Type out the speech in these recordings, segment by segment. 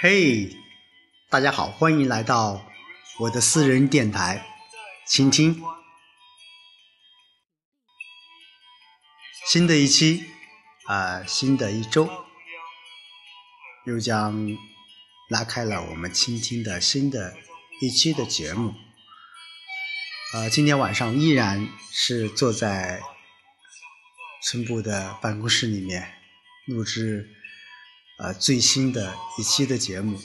嘿，大家好，欢迎来到我的私人电台，倾听。新的一期啊，新的一周，又将拉开了我们倾听的新的一期的节目。呃，今天晚上依然是坐在村部的办公室里面录制。呃，最新的一期的节目，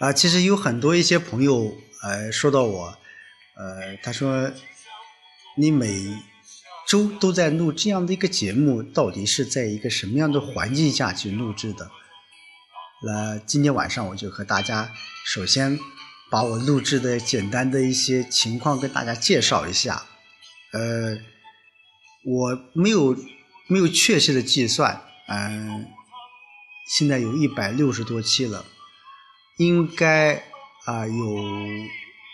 啊，其实有很多一些朋友，呃，说到我，呃，他说，你每周都在录这样的一个节目，到底是在一个什么样的环境下去录制的？那今天晚上我就和大家，首先把我录制的简单的一些情况跟大家介绍一下。呃，我没有没有确切的计算，嗯。现在有一百六十多期了，应该啊有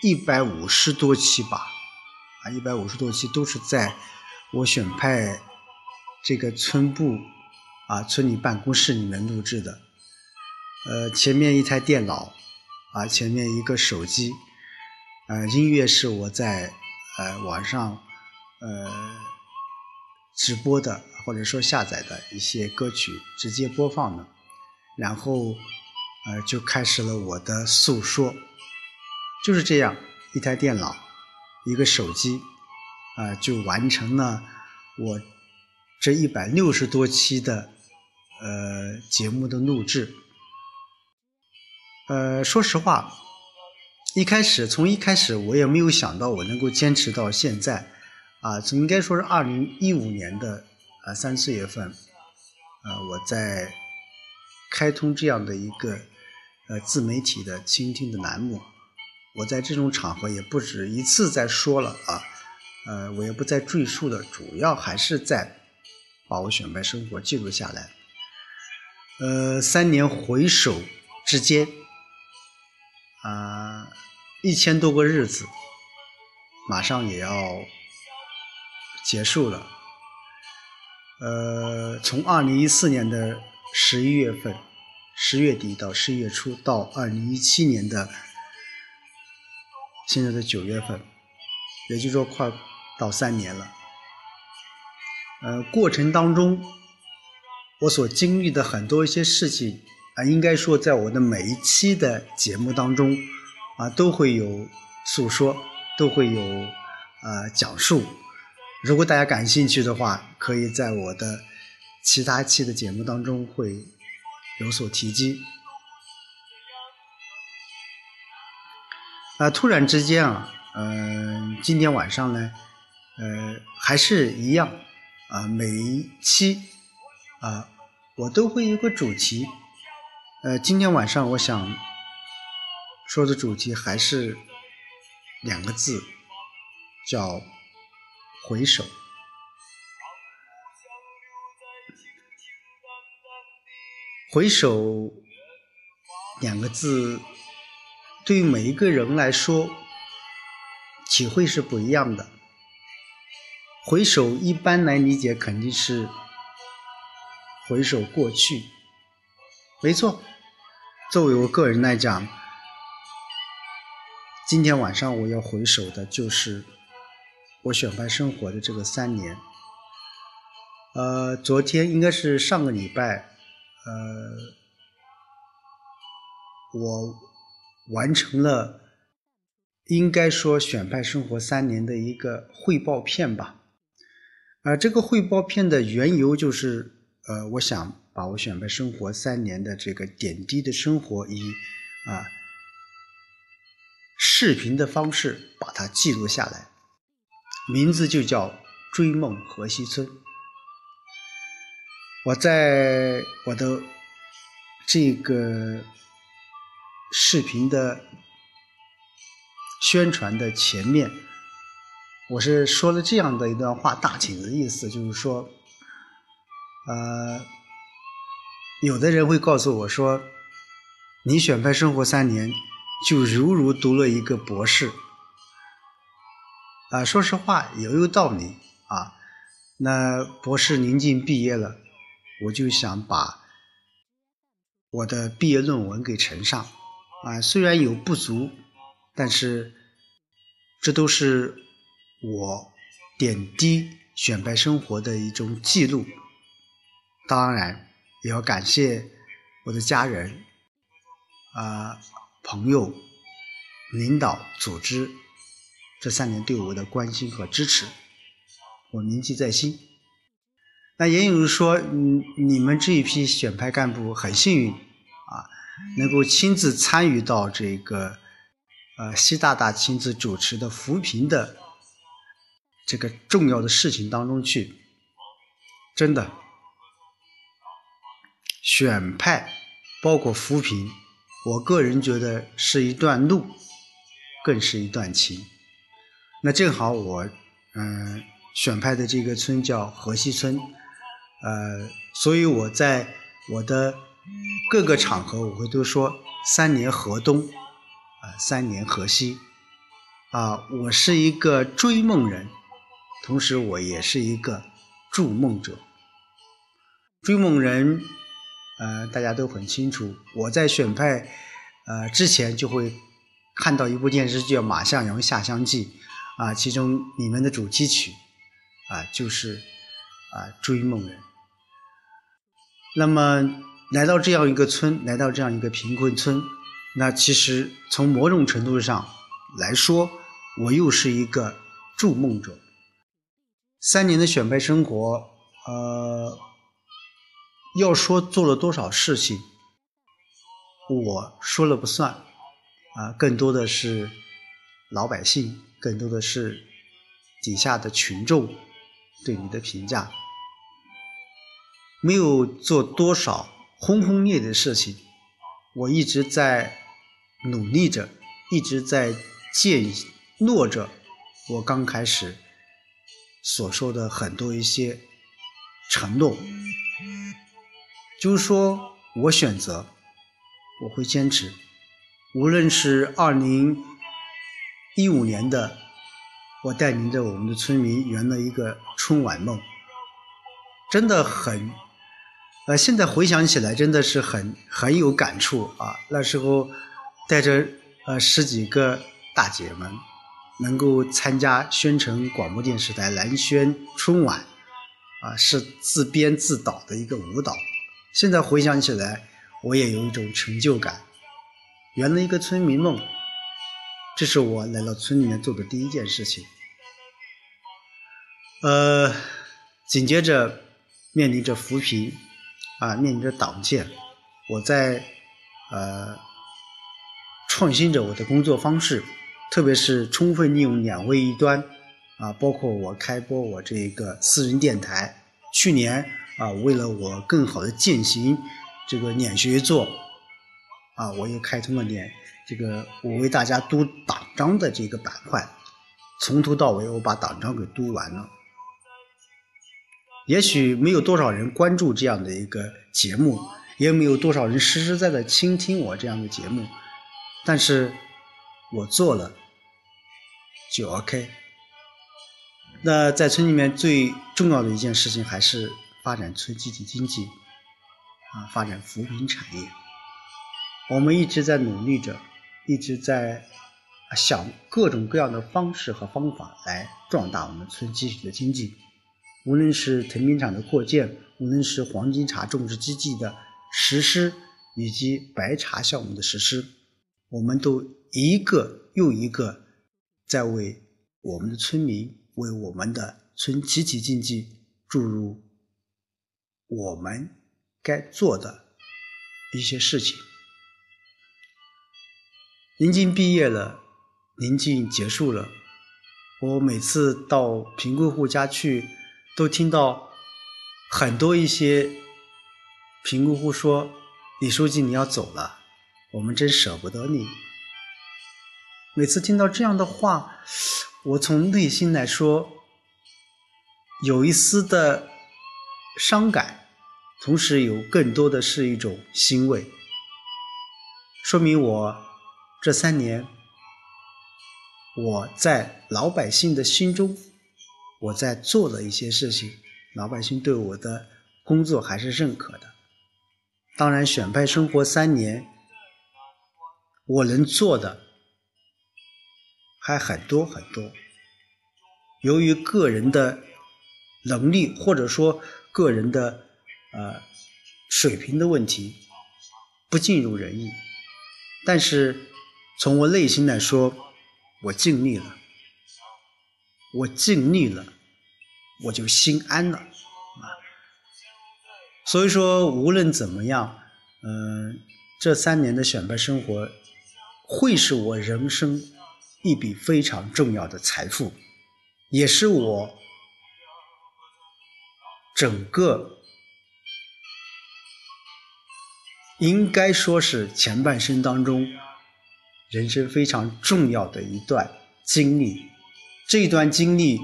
一百五十多期吧，啊一百五十多期都是在我选派这个村部啊村里办公室里面录制的，呃前面一台电脑啊前面一个手机，呃音乐是我在呃网上呃直播的或者说下载的一些歌曲直接播放的。然后，呃，就开始了我的诉说，就是这样，一台电脑，一个手机，啊，就完成了我这一百六十多期的呃节目的录制。呃，说实话，一开始从一开始我也没有想到我能够坚持到现在，啊，应该说是二零一五年的啊三四月份，啊，我在。开通这样的一个呃自媒体的倾听的栏目，我在这种场合也不止一次在说了啊，呃，我也不再赘述了，主要还是在把我选派生活记录下来。呃，三年回首之间，啊，一千多个日子，马上也要结束了。呃，从二零一四年的。十一月份，十月底到十一月初，到二零一七年的现在的九月份，也就是说快到三年了。呃，过程当中，我所经历的很多一些事情啊，应该说在我的每一期的节目当中啊，都会有诉说，都会有啊讲述。如果大家感兴趣的话，可以在我的。其他期的节目当中会有所提及。啊，突然之间啊，嗯，今天晚上呢，呃，还是一样啊，每一期啊，我都会有个主题。呃，今天晚上我想说的主题还是两个字，叫回首。回首两个字，对于每一个人来说，体会是不一样的。回首一般来理解，肯定是回首过去。没错，作为我个人来讲，今天晚上我要回首的就是我选派生活的这个三年。呃，昨天应该是上个礼拜。呃，我完成了应该说选派生活三年的一个汇报片吧。而这个汇报片的缘由就是，呃，我想把我选派生活三年的这个点滴的生活以啊视频的方式把它记录下来，名字就叫《追梦河西村》。我在我的这个视频的宣传的前面，我是说了这样的一段话，大体的意思就是说，呃，有的人会告诉我说，你选派生活三年，就犹如读了一个博士，啊，说实话也有道理啊，那博士临近毕业了。我就想把我的毕业论文给呈上，啊，虽然有不足，但是这都是我点滴选派生活的一种记录。当然，也要感谢我的家人、啊朋友、领导、组织这三年对我的关心和支持，我铭记在心。那也有人说，嗯，你们这一批选派干部很幸运啊，能够亲自参与到这个，呃，习大大亲自主持的扶贫的这个重要的事情当中去。真的，选派包括扶贫，我个人觉得是一段路，更是一段情。那正好我，嗯，选派的这个村叫河西村。呃，所以我在我的各个场合，我会都说三年河东，啊，三年河西，啊，我是一个追梦人，同时我也是一个筑梦者。追梦人，呃，大家都很清楚，我在选派呃之前就会看到一部电视剧叫《马向阳下乡记》，啊，其中里面的主题曲，啊，就是啊追梦人。那么来到这样一个村，来到这样一个贫困村，那其实从某种程度上来说，我又是一个筑梦者。三年的选派生活，呃，要说做了多少事情，我说了不算，啊，更多的是老百姓，更多的是底下的群众对你的评价。没有做多少轰轰烈烈的事情，我一直在努力着，一直在践诺着。我刚开始所说的很多一些承诺，就是说我选择，我会坚持，无论是二零一五年的，我带领着我们的村民圆了一个春晚梦，真的很。呃，现在回想起来，真的是很很有感触啊！那时候带着呃十几个大姐们，能够参加宣城广播电视台蓝轩春晚，啊，是自编自导的一个舞蹈。现在回想起来，我也有一种成就感，圆了一个村民梦。这是我来到村里面做的第一件事情。呃，紧接着面临着扶贫。啊，面临着党建，我在呃创新着我的工作方式，特别是充分利用两位一端啊，包括我开播我这个私人电台。去年啊，为了我更好的践行这个两学做啊，我又开通了点这个我为大家读党章的这个板块，从头到尾我把党章给读完了。也许没有多少人关注这样的一个节目，也没有多少人实实在在倾听我这样的节目，但是我做了就 OK。那在村里面最重要的一件事情还是发展村集体经济，啊，发展扶贫产业。我们一直在努力着，一直在想各种各样的方式和方法来壮大我们村集体的经济。无论是藤品厂的扩建，无论是黄金茶种植基地的实施，以及白茶项目的实施，我们都一个又一个在为我们的村民、为我们的村集体经济注入我们该做的一些事情。临近毕业了，临近结束了，我每次到贫困户家去。都听到很多一些贫困户说：“李书记，你要走了，我们真舍不得你。”每次听到这样的话，我从内心来说有一丝的伤感，同时有更多的是一种欣慰，说明我这三年我在老百姓的心中。我在做的一些事情，老百姓对我的工作还是认可的。当然，选派生活三年，我能做的还很多很多。由于个人的能力或者说个人的呃水平的问题，不尽如人意。但是从我内心来说，我尽力了，我尽力了，我就心安了啊。所以说，无论怎么样，嗯，这三年的选拔生活，会是我人生一笔非常重要的财富。也是我整个应该说是前半生当中人生非常重要的一段经历，这段经历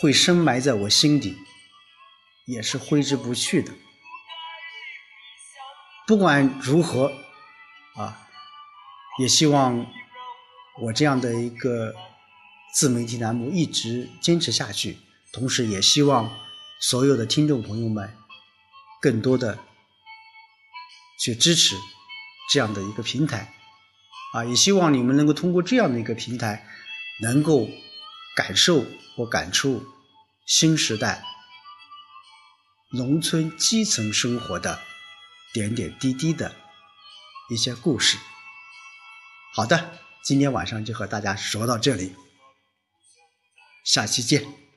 会深埋在我心底，也是挥之不去的。不管如何，啊，也希望我这样的一个。自媒体栏目一直坚持下去，同时也希望所有的听众朋友们更多的去支持这样的一个平台，啊，也希望你们能够通过这样的一个平台，能够感受或感触新时代农村基层生活的点点滴滴的一些故事。好的，今天晚上就和大家说到这里。下期见。